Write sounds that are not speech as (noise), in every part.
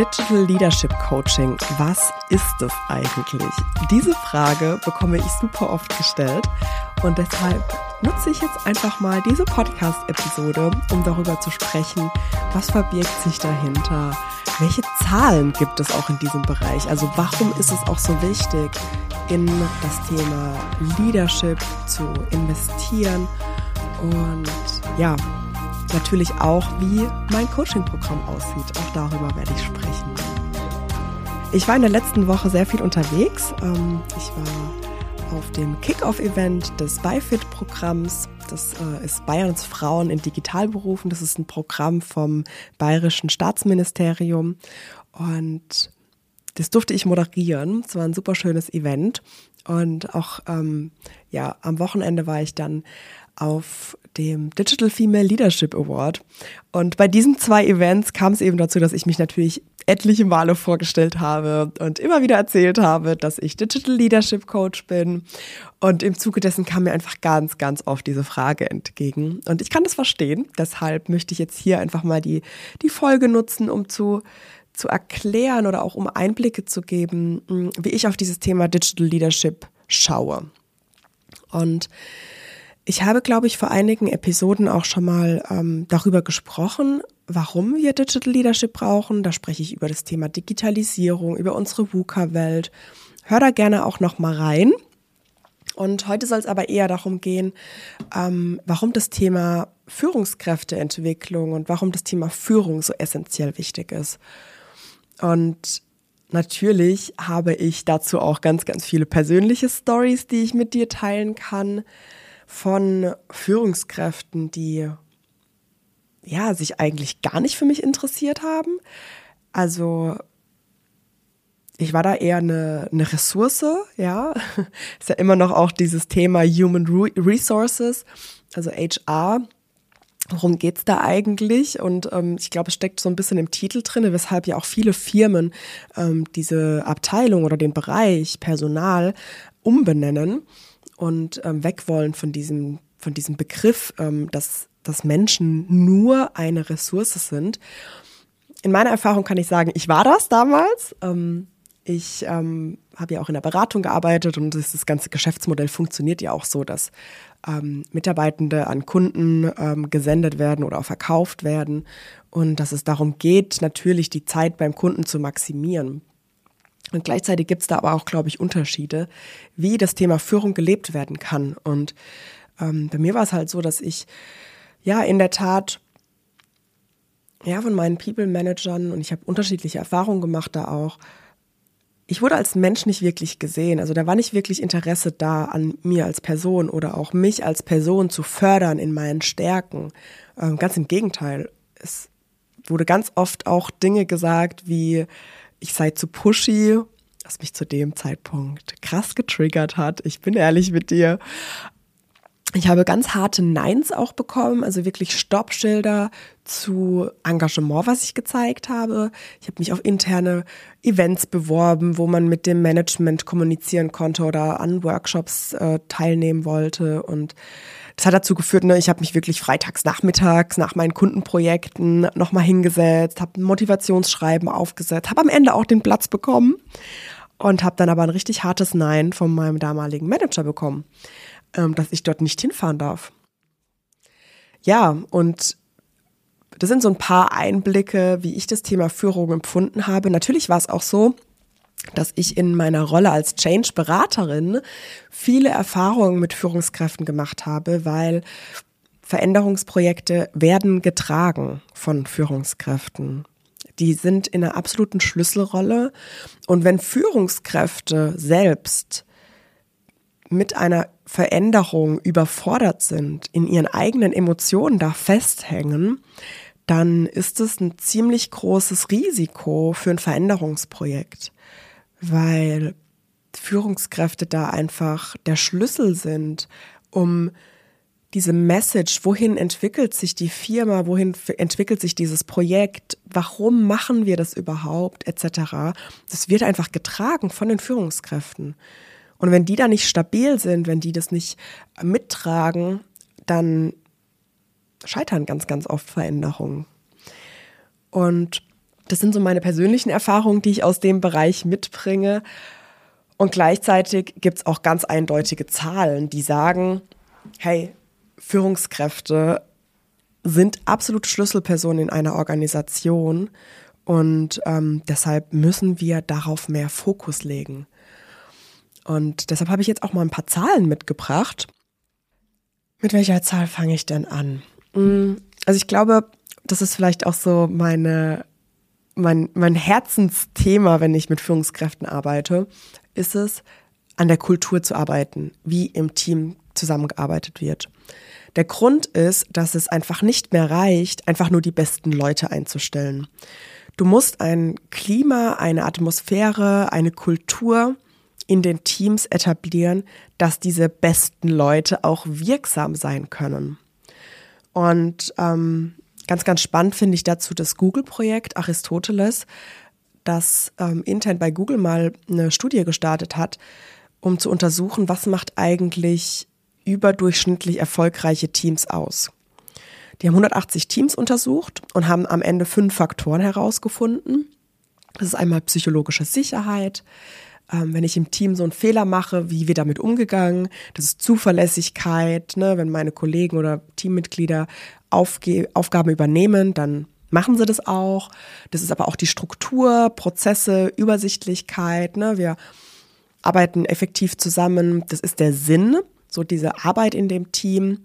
Digital Leadership Coaching, was ist es eigentlich? Diese Frage bekomme ich super oft gestellt und deshalb nutze ich jetzt einfach mal diese Podcast-Episode, um darüber zu sprechen, was verbirgt sich dahinter, welche Zahlen gibt es auch in diesem Bereich, also warum ist es auch so wichtig, in das Thema Leadership zu investieren? Und ja, natürlich auch, wie mein Coaching-Programm aussieht. Auch darüber werde ich sprechen. Ich war in der letzten Woche sehr viel unterwegs. Ähm, ich war auf dem Kick-Off-Event des BiFit-Programms. Das äh, ist Bayerns Frauen in Digitalberufen. Das ist ein Programm vom Bayerischen Staatsministerium. Und das durfte ich moderieren. Es war ein super schönes Event. Und auch ähm, ja, am Wochenende war ich dann auf dem Digital Female Leadership Award. Und bei diesen zwei Events kam es eben dazu, dass ich mich natürlich etliche Male vorgestellt habe und immer wieder erzählt habe, dass ich Digital Leadership Coach bin. Und im Zuge dessen kam mir einfach ganz, ganz oft diese Frage entgegen. Und ich kann das verstehen. Deshalb möchte ich jetzt hier einfach mal die, die Folge nutzen, um zu, zu erklären oder auch um Einblicke zu geben, wie ich auf dieses Thema Digital Leadership schaue. Und ich habe, glaube ich, vor einigen Episoden auch schon mal ähm, darüber gesprochen, warum wir Digital Leadership brauchen. Da spreche ich über das Thema Digitalisierung, über unsere VUCA-Welt. Hör da gerne auch noch mal rein. Und heute soll es aber eher darum gehen, ähm, warum das Thema Führungskräfteentwicklung und warum das Thema Führung so essentiell wichtig ist. Und natürlich habe ich dazu auch ganz, ganz viele persönliche Stories, die ich mit dir teilen kann von Führungskräften, die ja sich eigentlich gar nicht für mich interessiert haben. Also ich war da eher eine, eine Ressource, ja. (laughs) Ist ja immer noch auch dieses Thema Human Resources, also HR. Worum geht's da eigentlich? Und ähm, ich glaube, es steckt so ein bisschen im Titel drin, weshalb ja auch viele Firmen ähm, diese Abteilung oder den Bereich Personal umbenennen und ähm, weg wollen von diesem, von diesem Begriff, ähm, dass, dass Menschen nur eine Ressource sind. In meiner Erfahrung kann ich sagen, ich war das damals. Ähm, ich ähm, habe ja auch in der Beratung gearbeitet und das, ganze Geschäftsmodell funktioniert ja auch so, dass ähm, Mitarbeitende an Kunden ähm, gesendet werden oder auch verkauft werden und dass es darum geht, natürlich die Zeit beim Kunden zu maximieren. Und gleichzeitig gibt es da aber auch, glaube ich, Unterschiede, wie das Thema Führung gelebt werden kann. Und ähm, bei mir war es halt so, dass ich ja in der Tat ja von meinen People-Managern und ich habe unterschiedliche Erfahrungen gemacht da auch. Ich wurde als Mensch nicht wirklich gesehen. Also da war nicht wirklich Interesse da an mir als Person oder auch mich als Person zu fördern in meinen Stärken. Ähm, ganz im Gegenteil. Es wurde ganz oft auch Dinge gesagt wie, ich sei zu pushy, was mich zu dem Zeitpunkt krass getriggert hat. Ich bin ehrlich mit dir. Ich habe ganz harte Neins auch bekommen, also wirklich Stoppschilder zu Engagement, was ich gezeigt habe. Ich habe mich auf interne Events beworben, wo man mit dem Management kommunizieren konnte oder an Workshops äh, teilnehmen wollte. Und das hat dazu geführt, ne, ich habe mich wirklich freitags nachmittags nach meinen Kundenprojekten nochmal hingesetzt, habe ein Motivationsschreiben aufgesetzt, habe am Ende auch den Platz bekommen und habe dann aber ein richtig hartes Nein von meinem damaligen Manager bekommen, ähm, dass ich dort nicht hinfahren darf. Ja, und das sind so ein paar Einblicke, wie ich das Thema Führung empfunden habe. Natürlich war es auch so, dass ich in meiner Rolle als Change-Beraterin viele Erfahrungen mit Führungskräften gemacht habe, weil Veränderungsprojekte werden getragen von Führungskräften. Die sind in einer absoluten Schlüsselrolle. Und wenn Führungskräfte selbst mit einer Veränderung überfordert sind, in ihren eigenen Emotionen da festhängen, dann ist es ein ziemlich großes Risiko für ein Veränderungsprojekt weil Führungskräfte da einfach der Schlüssel sind, um diese Message, wohin entwickelt sich die Firma, wohin entwickelt sich dieses Projekt, warum machen wir das überhaupt, etc. Das wird einfach getragen von den Führungskräften. Und wenn die da nicht stabil sind, wenn die das nicht mittragen, dann scheitern ganz, ganz oft Veränderungen. Und Das sind so meine persönlichen Erfahrungen, die ich aus dem Bereich mitbringe. Und gleichzeitig gibt es auch ganz eindeutige Zahlen, die sagen, hey, Führungskräfte sind absolut Schlüsselpersonen in einer Organisation und ähm, deshalb müssen wir darauf mehr Fokus legen. Und deshalb habe ich jetzt auch mal ein paar Zahlen mitgebracht. Mit welcher Zahl fange ich denn an? Mm, also ich glaube, das ist vielleicht auch so meine, mein, mein Herzensthema, wenn ich mit Führungskräften arbeite, ist es, an der Kultur zu arbeiten, wie im Team zusammengearbeitet wird. Der Grund ist, dass es einfach nicht mehr reicht, einfach nur die besten Leute einzustellen. Du musst ein Klima, eine Atmosphäre, eine Kultur in den Teams etablieren, dass diese besten Leute auch wirksam sein können. Und ähm, ganz, ganz spannend finde ich dazu das Google-Projekt Aristoteles, das ähm, intern bei Google mal eine Studie gestartet hat, um zu untersuchen, was macht eigentlich überdurchschnittlich erfolgreiche Teams aus. Die haben 180 Teams untersucht und haben am Ende fünf Faktoren herausgefunden. Das ist einmal psychologische Sicherheit, ähm, wenn ich im Team so einen Fehler mache, wie wir damit umgegangen. Das ist Zuverlässigkeit, ne? wenn meine Kollegen oder Teammitglieder Aufge Aufgaben übernehmen, dann machen sie das auch. Das ist aber auch die Struktur, Prozesse, Übersichtlichkeit. Ne? Wir arbeiten effektiv zusammen. Das ist der Sinn so diese Arbeit in dem Team,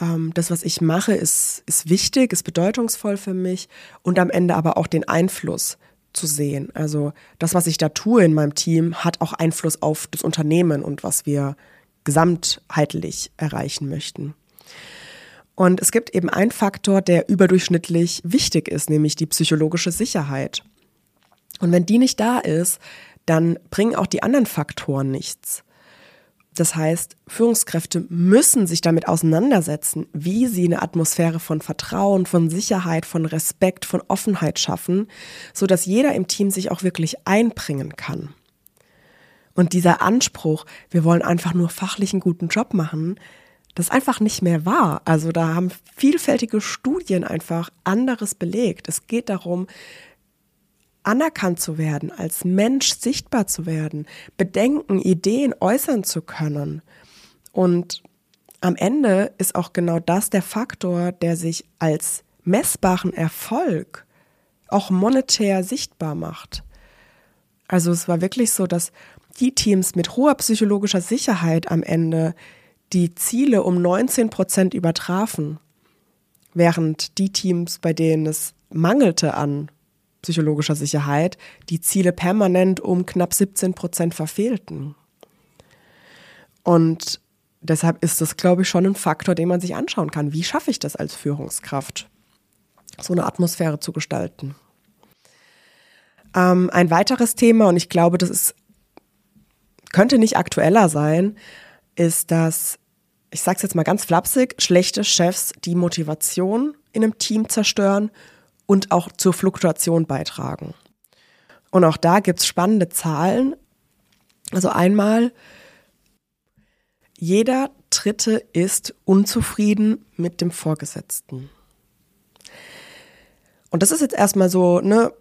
ähm, das, was ich mache, ist, ist wichtig, ist bedeutungsvoll für mich und am Ende aber auch den Einfluss zu sehen. Also das, was ich da tue in meinem Team, hat auch Einfluss auf das Unternehmen und was wir gesamtheitlich erreichen möchten. Und es gibt eben einen Faktor, der überdurchschnittlich wichtig ist, nämlich die psychologische Sicherheit. Und wenn die nicht da ist, dann bringen auch die anderen Faktoren nichts. Das heißt, Führungskräfte müssen sich damit auseinandersetzen, wie sie eine Atmosphäre von Vertrauen, von Sicherheit, von Respekt, von Offenheit schaffen, so dass jeder im Team sich auch wirklich einbringen kann. Und dieser Anspruch, wir wollen einfach nur fachlich einen guten Job machen, das ist einfach nicht mehr wahr. Also da haben vielfältige Studien einfach anderes belegt. Es geht darum, anerkannt zu werden, als Mensch sichtbar zu werden, Bedenken, Ideen äußern zu können. Und am Ende ist auch genau das der Faktor, der sich als messbaren Erfolg auch monetär sichtbar macht. Also es war wirklich so, dass die Teams mit hoher psychologischer Sicherheit am Ende die Ziele um 19 Prozent übertrafen, während die Teams, bei denen es mangelte an psychologischer Sicherheit die Ziele permanent um knapp 17 Prozent verfehlten. Und deshalb ist das, glaube ich, schon ein Faktor, den man sich anschauen kann. Wie schaffe ich das als Führungskraft, so eine Atmosphäre zu gestalten? Ähm, ein weiteres Thema, und ich glaube, das ist, könnte nicht aktueller sein, ist, dass, ich sage es jetzt mal ganz flapsig, schlechte Chefs die Motivation in einem Team zerstören und auch zur Fluktuation beitragen. Und auch da gibt es spannende Zahlen. Also einmal, jeder Dritte ist unzufrieden mit dem Vorgesetzten. Und das ist jetzt erstmal so, ne,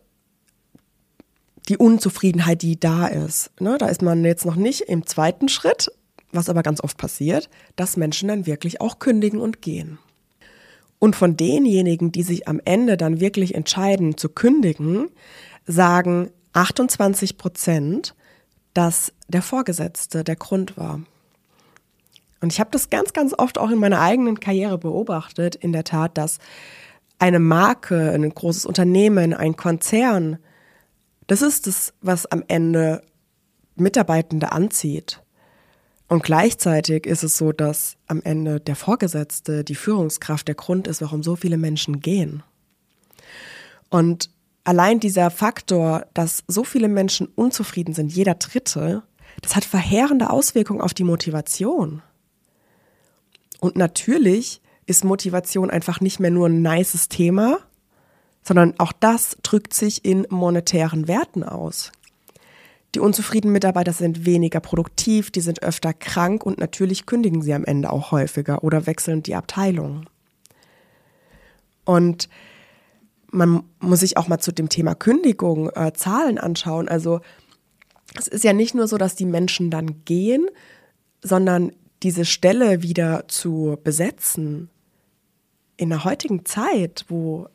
die Unzufriedenheit, die da ist. Ne, da ist man jetzt noch nicht im zweiten Schritt, was aber ganz oft passiert, dass Menschen dann wirklich auch kündigen und gehen. Und von denjenigen, die sich am Ende dann wirklich entscheiden zu kündigen, sagen 28 Prozent, dass der Vorgesetzte der Grund war. Und ich habe das ganz, ganz oft auch in meiner eigenen Karriere beobachtet, in der Tat, dass eine Marke, ein großes Unternehmen, ein Konzern, das ist es, was am Ende Mitarbeitende anzieht. Und gleichzeitig ist es so, dass am Ende der Vorgesetzte, die Führungskraft der Grund ist, warum so viele Menschen gehen. Und allein dieser Faktor, dass so viele Menschen unzufrieden sind, jeder Dritte, das hat verheerende Auswirkungen auf die Motivation. Und natürlich ist Motivation einfach nicht mehr nur ein nices Thema, sondern auch das drückt sich in monetären Werten aus. Die unzufriedenen Mitarbeiter sind weniger produktiv, die sind öfter krank und natürlich kündigen sie am Ende auch häufiger oder wechseln die Abteilung. Und man muss sich auch mal zu dem Thema Kündigung äh, Zahlen anschauen. Also es ist ja nicht nur so, dass die Menschen dann gehen, sondern diese Stelle wieder zu besetzen in der heutigen Zeit, wo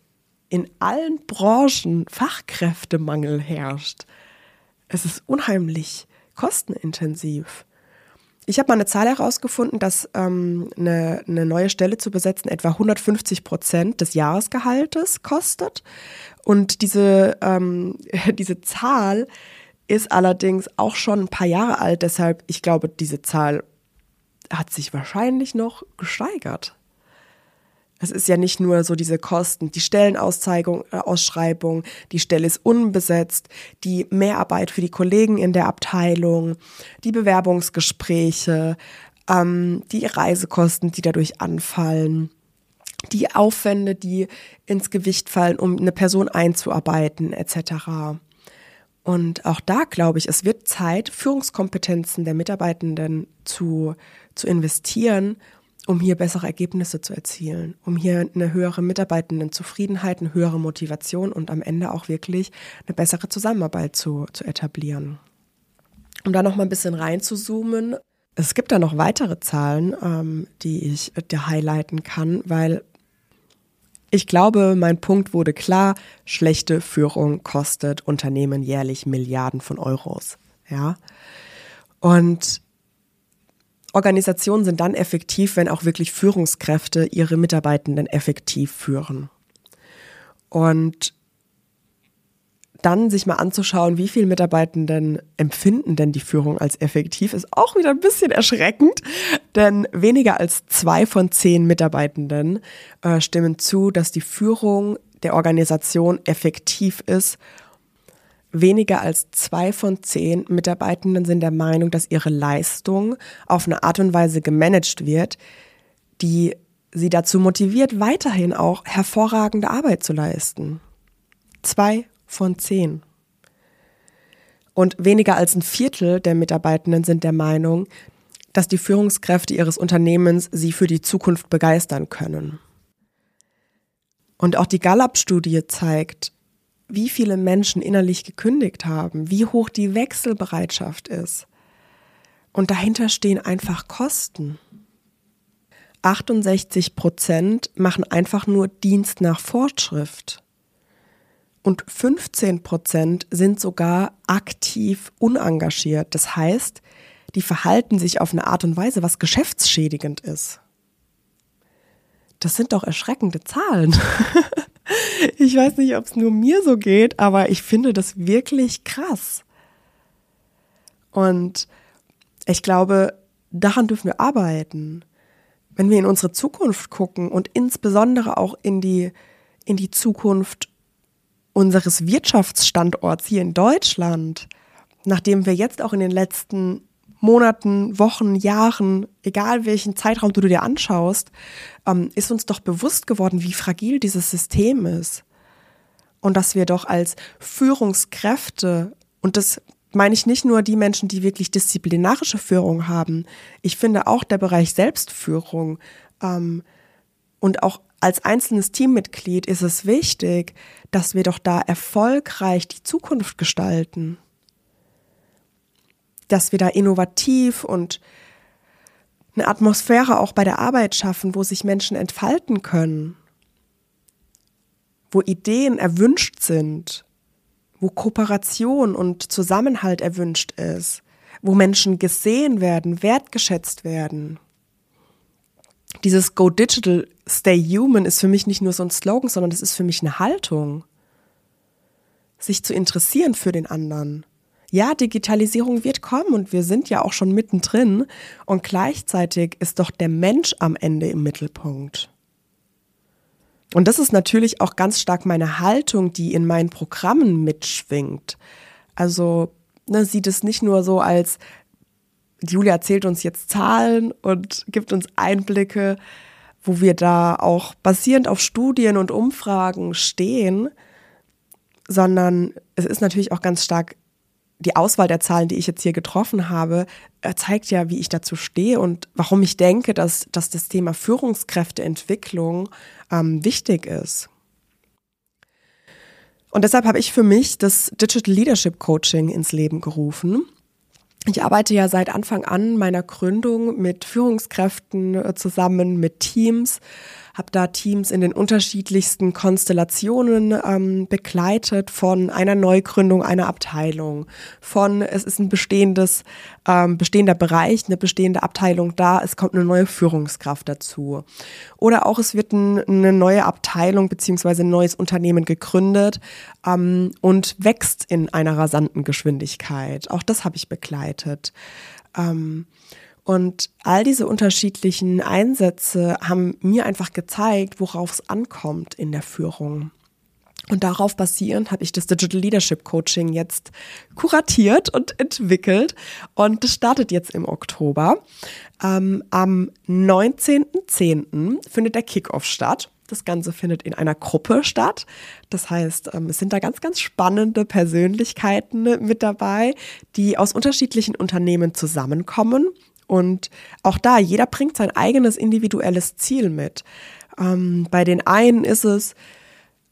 in allen Branchen Fachkräftemangel herrscht, es ist unheimlich kostenintensiv. Ich habe mal eine Zahl herausgefunden, dass ähm, eine, eine neue Stelle zu besetzen etwa 150 Prozent des Jahresgehaltes kostet. Und diese, ähm, (laughs) diese Zahl ist allerdings auch schon ein paar Jahre alt. Deshalb, ich glaube, diese Zahl hat sich wahrscheinlich noch gesteigert. Es ist ja nicht nur so diese Kosten, die Stellenausschreibung, äh, die Stelle ist unbesetzt, die Mehrarbeit für die Kollegen in der Abteilung, die Bewerbungsgespräche, ähm, die Reisekosten, die dadurch anfallen, die Aufwände, die ins Gewicht fallen, um eine Person einzuarbeiten, etc. Und auch da glaube ich, es wird Zeit, Führungskompetenzen der Mitarbeitenden zu, zu investieren um hier bessere Ergebnisse zu erzielen, um hier eine höhere Mitarbeitendenzufriedenheit, eine höhere Motivation und am Ende auch wirklich eine bessere Zusammenarbeit zu, zu etablieren. Um da noch mal ein bisschen reinzuzoomen, es gibt da noch weitere Zahlen, ähm, die ich dir highlighten kann, weil ich glaube, mein Punkt wurde klar, schlechte Führung kostet Unternehmen jährlich Milliarden von Euros. Ja. Und Organisationen sind dann effektiv, wenn auch wirklich Führungskräfte ihre Mitarbeitenden effektiv führen. Und dann sich mal anzuschauen, wie viele Mitarbeitenden empfinden denn die Führung als effektiv, ist auch wieder ein bisschen erschreckend, denn weniger als zwei von zehn Mitarbeitenden äh, stimmen zu, dass die Führung der Organisation effektiv ist Weniger als zwei von zehn Mitarbeitenden sind der Meinung, dass ihre Leistung auf eine Art und Weise gemanagt wird, die sie dazu motiviert, weiterhin auch hervorragende Arbeit zu leisten. Zwei von zehn. Und weniger als ein Viertel der Mitarbeitenden sind der Meinung, dass die Führungskräfte ihres Unternehmens sie für die Zukunft begeistern können. Und auch die Gallup-Studie zeigt, wie viele Menschen innerlich gekündigt haben, wie hoch die Wechselbereitschaft ist. Und dahinter stehen einfach Kosten. 68 Prozent machen einfach nur Dienst nach Fortschrift. Und 15 Prozent sind sogar aktiv unengagiert. Das heißt, die verhalten sich auf eine Art und Weise, was geschäftsschädigend ist. Das sind doch erschreckende Zahlen. (laughs) Ich weiß nicht, ob es nur mir so geht, aber ich finde das wirklich krass. Und ich glaube, daran dürfen wir arbeiten. Wenn wir in unsere Zukunft gucken und insbesondere auch in die, in die Zukunft unseres Wirtschaftsstandorts hier in Deutschland, nachdem wir jetzt auch in den letzten Monaten, Wochen, Jahren, egal welchen Zeitraum du dir anschaust, ähm, ist uns doch bewusst geworden, wie fragil dieses System ist. Und dass wir doch als Führungskräfte, und das meine ich nicht nur die Menschen, die wirklich disziplinarische Führung haben, ich finde auch der Bereich Selbstführung ähm, und auch als einzelnes Teammitglied ist es wichtig, dass wir doch da erfolgreich die Zukunft gestalten dass wir da innovativ und eine Atmosphäre auch bei der Arbeit schaffen, wo sich Menschen entfalten können, wo Ideen erwünscht sind, wo Kooperation und Zusammenhalt erwünscht ist, wo Menschen gesehen werden, wertgeschätzt werden. Dieses Go Digital, Stay Human ist für mich nicht nur so ein Slogan, sondern das ist für mich eine Haltung. Sich zu interessieren für den anderen ja, Digitalisierung wird kommen und wir sind ja auch schon mittendrin und gleichzeitig ist doch der Mensch am Ende im Mittelpunkt. Und das ist natürlich auch ganz stark meine Haltung, die in meinen Programmen mitschwingt. Also ne, sieht es nicht nur so als, Julia erzählt uns jetzt Zahlen und gibt uns Einblicke, wo wir da auch basierend auf Studien und Umfragen stehen, sondern es ist natürlich auch ganz stark die Auswahl der Zahlen, die ich jetzt hier getroffen habe, äh, zeigt ja, wie ich dazu stehe und warum ich denke, dass, dass das Thema Führungskräfteentwicklung ähm, wichtig ist. Und deshalb habe ich für mich das Digital Leadership Coaching ins Leben gerufen. Ich arbeite ja seit Anfang an meiner Gründung mit Führungskräften äh, zusammen, mit Teams habe da Teams in den unterschiedlichsten Konstellationen ähm, begleitet, von einer Neugründung einer Abteilung, von es ist ein bestehendes, ähm, bestehender Bereich, eine bestehende Abteilung da, es kommt eine neue Führungskraft dazu. Oder auch es wird ein, eine neue Abteilung beziehungsweise ein neues Unternehmen gegründet ähm, und wächst in einer rasanten Geschwindigkeit. Auch das habe ich begleitet. Ähm, und all diese unterschiedlichen Einsätze haben mir einfach gezeigt, worauf es ankommt in der Führung. Und darauf basierend habe ich das Digital Leadership Coaching jetzt kuratiert und entwickelt. Und das startet jetzt im Oktober. Ähm, am 19.10. findet der Kickoff statt. Das Ganze findet in einer Gruppe statt. Das heißt, ähm, es sind da ganz, ganz spannende Persönlichkeiten mit dabei, die aus unterschiedlichen Unternehmen zusammenkommen und auch da, jeder bringt sein eigenes individuelles Ziel mit. Ähm, bei den einen ist es,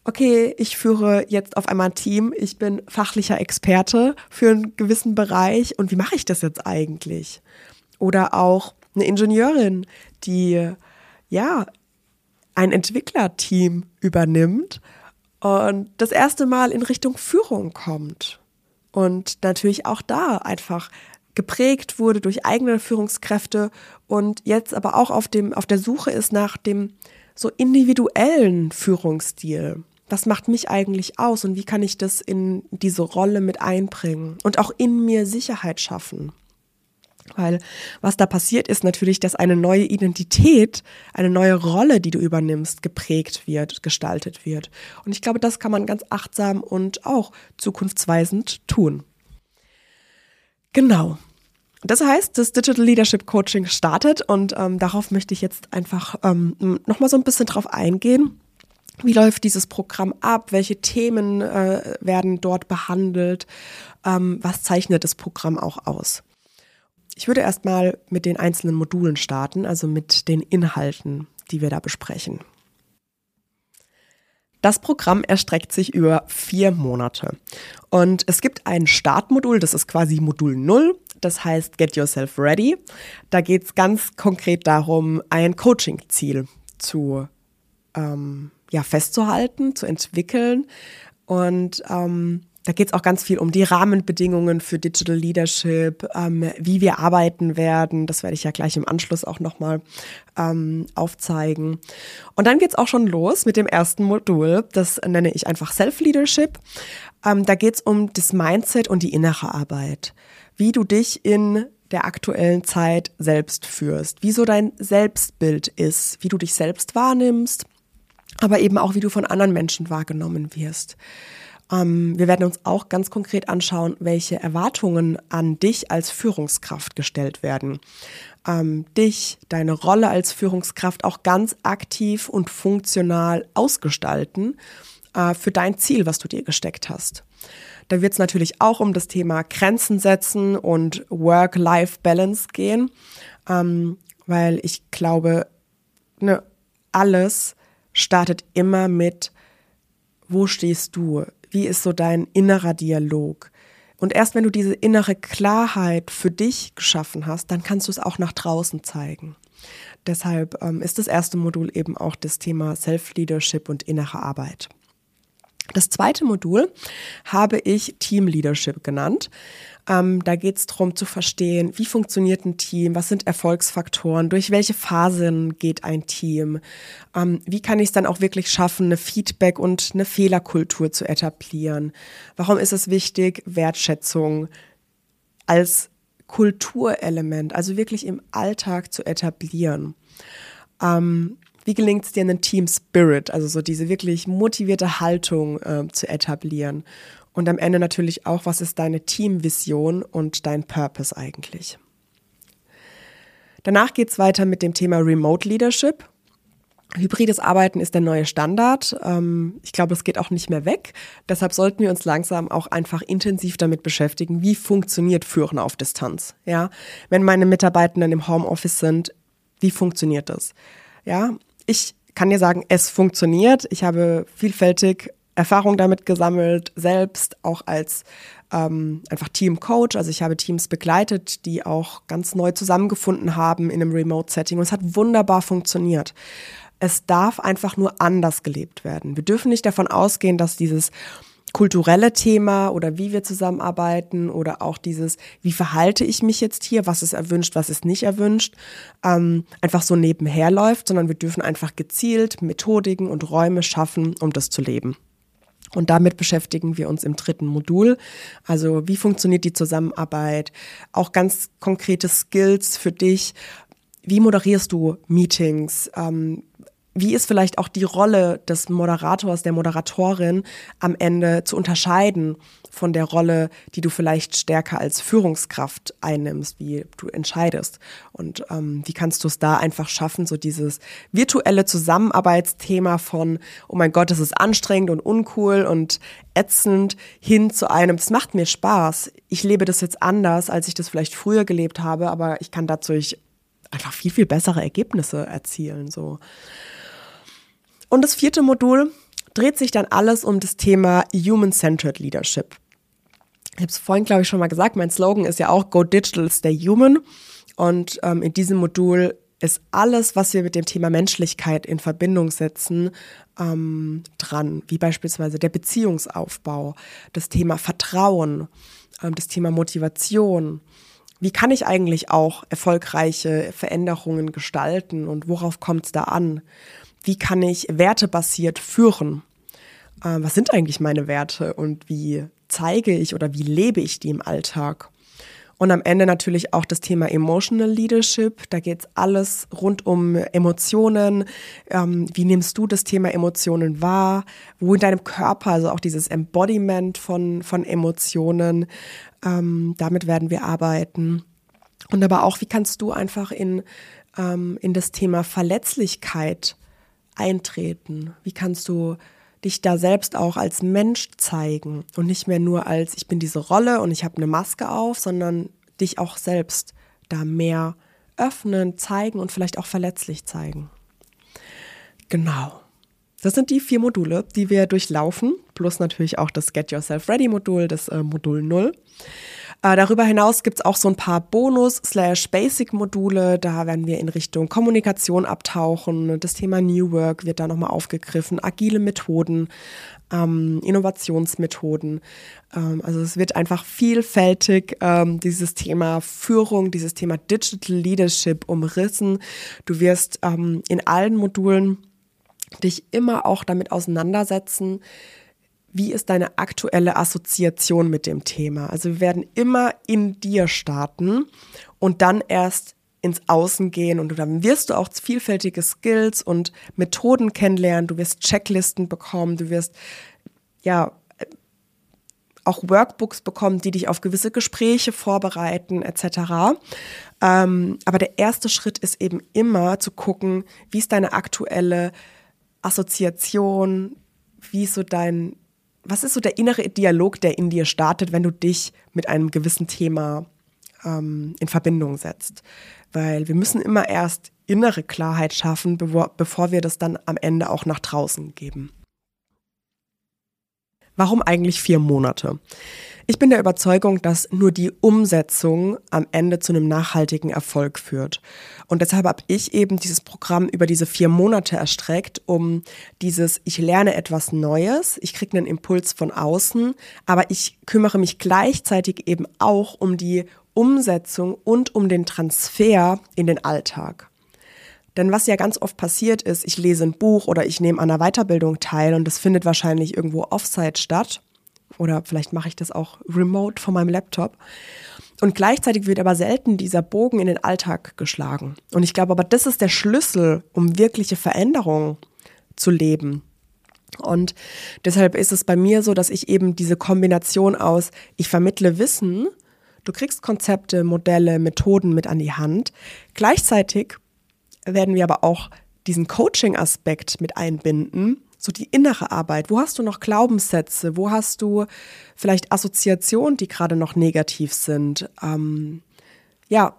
okay, ich führe jetzt auf einmal ein Team, ich bin fachlicher Experte für einen gewissen Bereich und wie mache ich das jetzt eigentlich? Oder auch eine Ingenieurin, die ja ein Entwicklerteam übernimmt und das erste Mal in Richtung Führung kommt. Und natürlich auch da einfach geprägt wurde durch eigene Führungskräfte und jetzt aber auch auf dem, auf der Suche ist nach dem so individuellen Führungsstil. Was macht mich eigentlich aus und wie kann ich das in diese Rolle mit einbringen und auch in mir Sicherheit schaffen? Weil was da passiert ist natürlich, dass eine neue Identität, eine neue Rolle, die du übernimmst, geprägt wird, gestaltet wird. Und ich glaube, das kann man ganz achtsam und auch zukunftsweisend tun. Genau. Das heißt, das Digital Leadership Coaching startet und ähm, darauf möchte ich jetzt einfach ähm, nochmal so ein bisschen drauf eingehen. Wie läuft dieses Programm ab? Welche Themen äh, werden dort behandelt? Ähm, was zeichnet das Programm auch aus? Ich würde erstmal mit den einzelnen Modulen starten, also mit den Inhalten, die wir da besprechen. Das Programm erstreckt sich über vier Monate. Und es gibt ein Startmodul, das ist quasi Modul 0. Das heißt Get Yourself Ready. Da geht es ganz konkret darum, ein Coaching-Ziel zu ähm, ja, festzuhalten, zu entwickeln. Und ähm, da geht es auch ganz viel um die Rahmenbedingungen für Digital Leadership, ähm, wie wir arbeiten werden. Das werde ich ja gleich im Anschluss auch nochmal ähm, aufzeigen. Und dann geht es auch schon los mit dem ersten Modul. Das nenne ich einfach Self-Leadership. Ähm, da geht es um das Mindset und die innere Arbeit. Wie du dich in der aktuellen Zeit selbst führst, wie so dein Selbstbild ist, wie du dich selbst wahrnimmst, aber eben auch, wie du von anderen Menschen wahrgenommen wirst. Ähm, wir werden uns auch ganz konkret anschauen, welche Erwartungen an dich als Führungskraft gestellt werden. Ähm, dich, deine Rolle als Führungskraft auch ganz aktiv und funktional ausgestalten äh, für dein Ziel, was du dir gesteckt hast. Da wird es natürlich auch um das Thema Grenzen setzen und Work-Life-Balance gehen, ähm, weil ich glaube, ne, alles startet immer mit, wo stehst du? Wie ist so dein innerer Dialog? Und erst wenn du diese innere Klarheit für dich geschaffen hast, dann kannst du es auch nach draußen zeigen. Deshalb ähm, ist das erste Modul eben auch das Thema Self-Leadership und innere Arbeit. Das zweite Modul habe ich Team Leadership genannt. Ähm, da geht es darum zu verstehen, wie funktioniert ein Team, was sind Erfolgsfaktoren, durch welche Phasen geht ein Team, ähm, wie kann ich es dann auch wirklich schaffen, eine Feedback- und eine Fehlerkultur zu etablieren. Warum ist es wichtig, Wertschätzung als Kulturelement, also wirklich im Alltag zu etablieren. Ähm, wie gelingt es dir, einen Team Spirit, also so diese wirklich motivierte Haltung äh, zu etablieren? Und am Ende natürlich auch, was ist deine Teamvision und dein Purpose eigentlich? Danach geht es weiter mit dem Thema Remote Leadership. Hybrides Arbeiten ist der neue Standard. Ähm, ich glaube, es geht auch nicht mehr weg. Deshalb sollten wir uns langsam auch einfach intensiv damit beschäftigen, wie funktioniert Führen auf Distanz. Ja, wenn meine Mitarbeitenden im Homeoffice sind, wie funktioniert das? Ja, ich kann dir sagen, es funktioniert. Ich habe vielfältig Erfahrung damit gesammelt, selbst auch als ähm, einfach Teamcoach. Also ich habe Teams begleitet, die auch ganz neu zusammengefunden haben in einem Remote-Setting und es hat wunderbar funktioniert. Es darf einfach nur anders gelebt werden. Wir dürfen nicht davon ausgehen, dass dieses kulturelle Thema oder wie wir zusammenarbeiten oder auch dieses, wie verhalte ich mich jetzt hier, was ist erwünscht, was ist nicht erwünscht, ähm, einfach so nebenher läuft, sondern wir dürfen einfach gezielt Methodiken und Räume schaffen, um das zu leben. Und damit beschäftigen wir uns im dritten Modul. Also wie funktioniert die Zusammenarbeit? Auch ganz konkrete Skills für dich. Wie moderierst du Meetings? Ähm, wie ist vielleicht auch die Rolle des Moderators, der Moderatorin am Ende zu unterscheiden von der Rolle, die du vielleicht stärker als Führungskraft einnimmst, wie du entscheidest? Und ähm, wie kannst du es da einfach schaffen, so dieses virtuelle Zusammenarbeitsthema von, oh mein Gott, das ist anstrengend und uncool und ätzend, hin zu einem, es macht mir Spaß. Ich lebe das jetzt anders, als ich das vielleicht früher gelebt habe, aber ich kann dadurch einfach viel, viel bessere Ergebnisse erzielen, so. Und das vierte Modul dreht sich dann alles um das Thema Human-Centered Leadership. Ich habe es vorhin, glaube ich, schon mal gesagt, mein Slogan ist ja auch Go Digital, Stay Human. Und ähm, in diesem Modul ist alles, was wir mit dem Thema Menschlichkeit in Verbindung setzen, ähm, dran, wie beispielsweise der Beziehungsaufbau, das Thema Vertrauen, ähm, das Thema Motivation. Wie kann ich eigentlich auch erfolgreiche Veränderungen gestalten und worauf kommt es da an? Wie kann ich wertebasiert führen? Äh, was sind eigentlich meine Werte und wie zeige ich oder wie lebe ich die im Alltag? Und am Ende natürlich auch das Thema Emotional Leadership. Da geht es alles rund um Emotionen. Ähm, wie nimmst du das Thema Emotionen wahr? Wo in deinem Körper, also auch dieses Embodiment von, von Emotionen, ähm, damit werden wir arbeiten. Und aber auch, wie kannst du einfach in, ähm, in das Thema Verletzlichkeit eintreten? Wie kannst du dich da selbst auch als Mensch zeigen und nicht mehr nur als ich bin diese Rolle und ich habe eine Maske auf, sondern dich auch selbst da mehr öffnen, zeigen und vielleicht auch verletzlich zeigen. Genau. Das sind die vier Module, die wir durchlaufen, plus natürlich auch das Get Yourself Ready Modul, das äh, Modul 0. Äh, darüber hinaus gibt es auch so ein paar Bonus-Basic-Module. Da werden wir in Richtung Kommunikation abtauchen. Das Thema New Work wird da nochmal aufgegriffen. Agile Methoden, ähm, Innovationsmethoden. Ähm, also es wird einfach vielfältig ähm, dieses Thema Führung, dieses Thema Digital Leadership umrissen. Du wirst ähm, in allen Modulen dich immer auch damit auseinandersetzen, wie ist deine aktuelle Assoziation mit dem Thema? Also wir werden immer in dir starten und dann erst ins Außen gehen und dann wirst du auch vielfältige Skills und Methoden kennenlernen, du wirst Checklisten bekommen, du wirst ja auch Workbooks bekommen, die dich auf gewisse Gespräche vorbereiten etc. Ähm, aber der erste Schritt ist eben immer zu gucken, wie ist deine aktuelle Assoziation, wie ist so dein was ist so der innere Dialog, der in dir startet, wenn du dich mit einem gewissen Thema ähm, in Verbindung setzt? Weil wir müssen immer erst innere Klarheit schaffen, bevor, bevor wir das dann am Ende auch nach draußen geben. Warum eigentlich vier Monate? Ich bin der Überzeugung, dass nur die Umsetzung am Ende zu einem nachhaltigen Erfolg führt. Und deshalb habe ich eben dieses Programm über diese vier Monate erstreckt, um dieses, ich lerne etwas Neues, ich kriege einen Impuls von außen, aber ich kümmere mich gleichzeitig eben auch um die Umsetzung und um den Transfer in den Alltag. Denn was ja ganz oft passiert ist, ich lese ein Buch oder ich nehme an einer Weiterbildung teil und das findet wahrscheinlich irgendwo offsite statt oder vielleicht mache ich das auch remote von meinem Laptop. Und gleichzeitig wird aber selten dieser Bogen in den Alltag geschlagen. Und ich glaube aber, das ist der Schlüssel, um wirkliche Veränderungen zu leben. Und deshalb ist es bei mir so, dass ich eben diese Kombination aus, ich vermittle Wissen, du kriegst Konzepte, Modelle, Methoden mit an die Hand. Gleichzeitig werden wir aber auch diesen Coaching-Aspekt mit einbinden so die innere Arbeit. Wo hast du noch Glaubenssätze? Wo hast du vielleicht Assoziationen, die gerade noch negativ sind? Ähm, ja,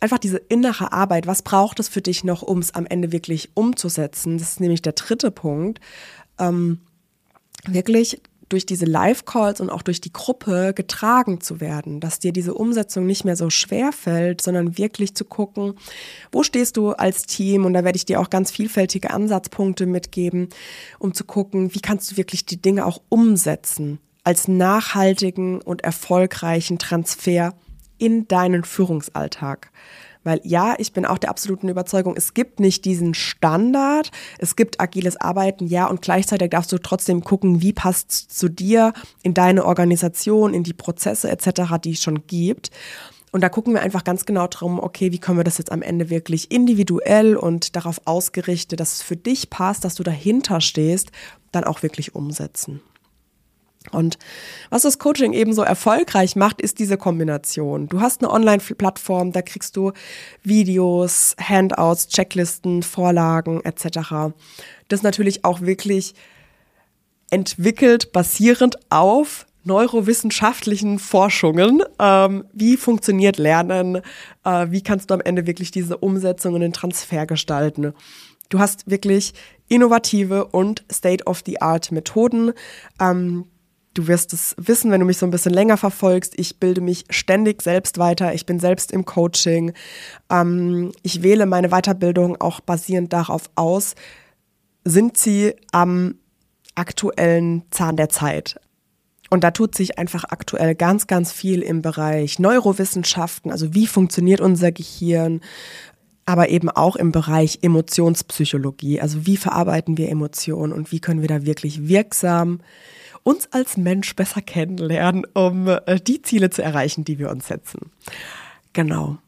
einfach diese innere Arbeit. Was braucht es für dich noch, um es am Ende wirklich umzusetzen? Das ist nämlich der dritte Punkt. Ähm, wirklich durch diese Live-Calls und auch durch die Gruppe getragen zu werden, dass dir diese Umsetzung nicht mehr so schwer fällt, sondern wirklich zu gucken, wo stehst du als Team und da werde ich dir auch ganz vielfältige Ansatzpunkte mitgeben, um zu gucken, wie kannst du wirklich die Dinge auch umsetzen als nachhaltigen und erfolgreichen Transfer in deinen Führungsalltag. Weil ja, ich bin auch der absoluten Überzeugung, es gibt nicht diesen Standard, es gibt agiles Arbeiten, ja, und gleichzeitig darfst du trotzdem gucken, wie passt zu dir, in deine Organisation, in die Prozesse etc., die es schon gibt. Und da gucken wir einfach ganz genau drum, okay, wie können wir das jetzt am Ende wirklich individuell und darauf ausgerichtet, dass es für dich passt, dass du dahinter stehst, dann auch wirklich umsetzen. Und was das Coaching eben so erfolgreich macht, ist diese Kombination. Du hast eine Online-Plattform, da kriegst du Videos, Handouts, Checklisten, Vorlagen etc. Das natürlich auch wirklich entwickelt, basierend auf neurowissenschaftlichen Forschungen. Ähm, wie funktioniert Lernen? Äh, wie kannst du am Ende wirklich diese Umsetzung und den Transfer gestalten? Du hast wirklich innovative und State-of-the-Art Methoden. Ähm, Du wirst es wissen, wenn du mich so ein bisschen länger verfolgst. Ich bilde mich ständig selbst weiter. Ich bin selbst im Coaching. Ähm, ich wähle meine Weiterbildung auch basierend darauf aus, sind sie am aktuellen Zahn der Zeit. Und da tut sich einfach aktuell ganz, ganz viel im Bereich Neurowissenschaften, also wie funktioniert unser Gehirn, aber eben auch im Bereich Emotionspsychologie, also wie verarbeiten wir Emotionen und wie können wir da wirklich wirksam uns als Mensch besser kennenlernen, um äh, die Ziele zu erreichen, die wir uns setzen. Genau.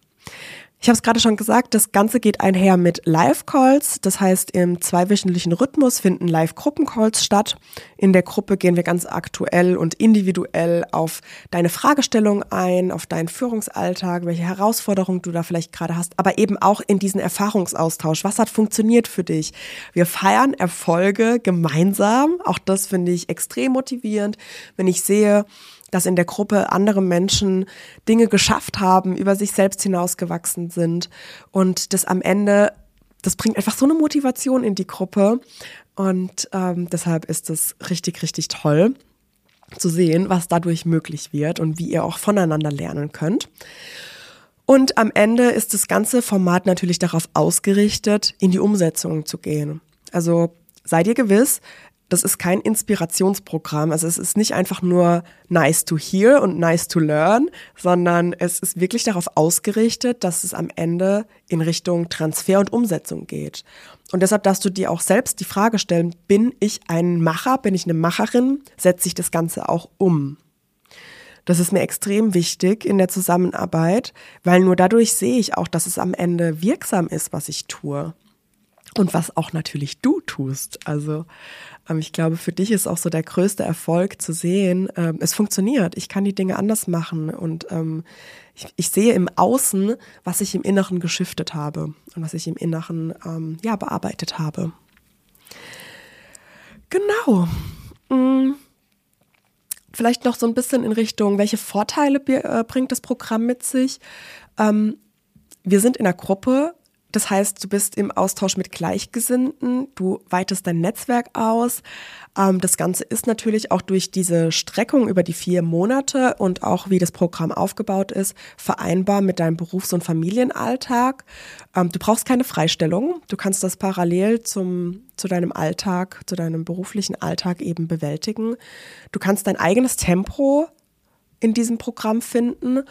Ich habe es gerade schon gesagt, das Ganze geht einher mit Live-Calls. Das heißt, im zweiwöchentlichen Rhythmus finden Live-Gruppen-Calls statt. In der Gruppe gehen wir ganz aktuell und individuell auf deine Fragestellung ein, auf deinen Führungsalltag, welche Herausforderungen du da vielleicht gerade hast, aber eben auch in diesen Erfahrungsaustausch. Was hat funktioniert für dich? Wir feiern Erfolge gemeinsam. Auch das finde ich extrem motivierend, wenn ich sehe, dass in der Gruppe andere Menschen Dinge geschafft haben, über sich selbst hinausgewachsen sind und das am Ende, das bringt einfach so eine Motivation in die Gruppe und ähm, deshalb ist es richtig, richtig toll zu sehen, was dadurch möglich wird und wie ihr auch voneinander lernen könnt. Und am Ende ist das ganze Format natürlich darauf ausgerichtet, in die Umsetzung zu gehen. Also seid ihr gewiss, das ist kein Inspirationsprogramm. Also es ist nicht einfach nur nice to hear und nice to learn, sondern es ist wirklich darauf ausgerichtet, dass es am Ende in Richtung Transfer und Umsetzung geht. Und deshalb darfst du dir auch selbst die Frage stellen, bin ich ein Macher, bin ich eine Macherin, setze ich das Ganze auch um? Das ist mir extrem wichtig in der Zusammenarbeit, weil nur dadurch sehe ich auch, dass es am Ende wirksam ist, was ich tue. Und was auch natürlich du tust. Also ähm, ich glaube, für dich ist auch so der größte Erfolg zu sehen, ähm, es funktioniert, ich kann die Dinge anders machen und ähm, ich, ich, sehe im Außen, was ich im Inneren geschiftet habe und was ich im Inneren ähm, ja, bearbeitet habe. Genau. Hm. Vielleicht noch so ein bisschen in Richtung, welche Vorteile äh, bringt das Programm mit sich? Ähm, wir sind in der Gruppe das heißt, du bist im Austausch mit Gleichgesinnten, du weitest dein Netzwerk aus. Ähm, das Ganze ist natürlich auch durch diese Streckung über die vier Monate und auch wie das Programm aufgebaut ist, vereinbar mit deinem Berufs- und Familienalltag. Ähm, du brauchst keine Freistellung. Du kannst das parallel zum, zu deinem Alltag, zu deinem beruflichen Alltag eben bewältigen. Du kannst dein eigenes Tempo in diesem Programm finden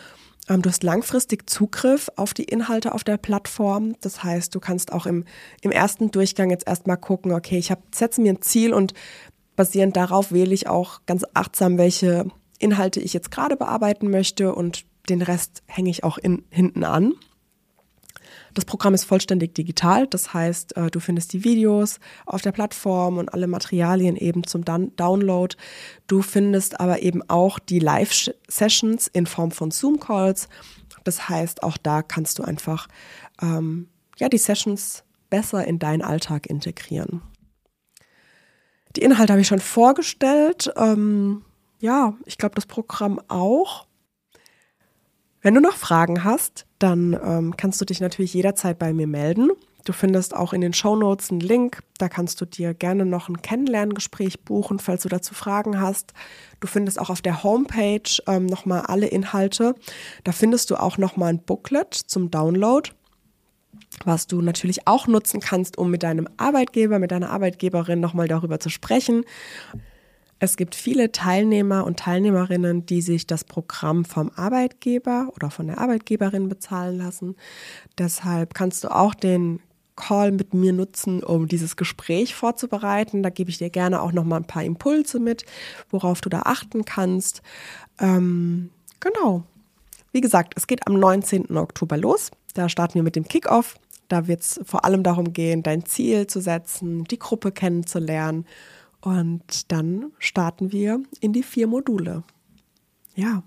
du hast langfristig Zugriff auf die Inhalte auf der Plattform. Das heißt, du kannst auch im, im ersten Durchgang jetzt erstmal gucken, okay, ich hab, setze mir ein Ziel und basierend darauf wähle ich auch ganz achtsam, welche Inhalte ich jetzt gerade bearbeiten möchte und den Rest hänge ich auch in, hinten an. Das Programm ist vollständig digital, das heißt, äh, du findest die Videos auf der Plattform und alle Materialien eben zum Download. Du findest aber eben auch die Live-Sessions in Form von Zoom-Calls. Das heißt, auch da kannst du einfach ähm, ja, die Sessions besser in deinen Alltag integrieren. Die Inhalte habe ich schon vorgestellt. Ähm, ja, ich glaube, das Programm auch. Wenn du noch Fragen hast, dann ähm, kannst du dich natürlich jederzeit bei mir melden. Du findest auch in den Show Notes einen Link. Da kannst du dir gerne noch ein Kennenlerngespräch buchen, falls du dazu Fragen hast. Du findest auch auf der Homepage ähm, nochmal alle Inhalte. Da findest du auch nochmal ein Booklet zum Download, was du natürlich auch nutzen kannst, um mit deinem Arbeitgeber, mit deiner Arbeitgeberin nochmal darüber zu sprechen. Es gibt viele Teilnehmer und Teilnehmerinnen, die sich das Programm vom Arbeitgeber oder von der Arbeitgeberin bezahlen lassen. Deshalb kannst du auch den Call mit mir nutzen, um dieses Gespräch vorzubereiten. Da gebe ich dir gerne auch noch mal ein paar Impulse mit, worauf du da achten kannst. Ähm, genau. Wie gesagt, es geht am 19. Oktober los. Da starten wir mit dem Kickoff. Da wird es vor allem darum gehen, dein Ziel zu setzen, die Gruppe kennenzulernen und dann starten wir in die vier Module. Ja.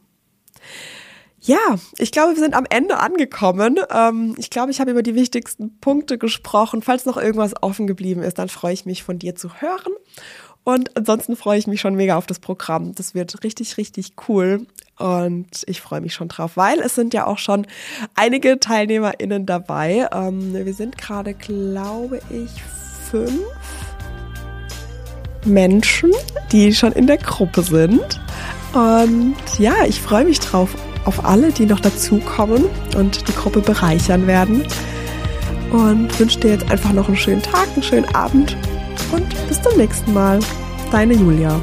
Ja, ich glaube, wir sind am Ende angekommen. Ähm, ich glaube, ich habe über die wichtigsten Punkte gesprochen. Falls noch irgendwas offen geblieben ist, dann freue ich mich von dir zu hören. Und ansonsten freue ich mich schon mega auf das Programm. Das wird richtig, richtig cool. Und ich freue mich schon drauf, weil es sind ja auch schon einige TeilnehmerInnen dabei. Ähm, wir sind gerade, glaube ich, fünf Menschen, die schon in der Gruppe sind. Und ja, ich freue mich drauf, auf alle, die noch dazukommen und die Gruppe bereichern werden. Und wünsche dir jetzt einfach noch einen schönen Tag, einen schönen Abend und bis zum nächsten Mal. Deine Julia.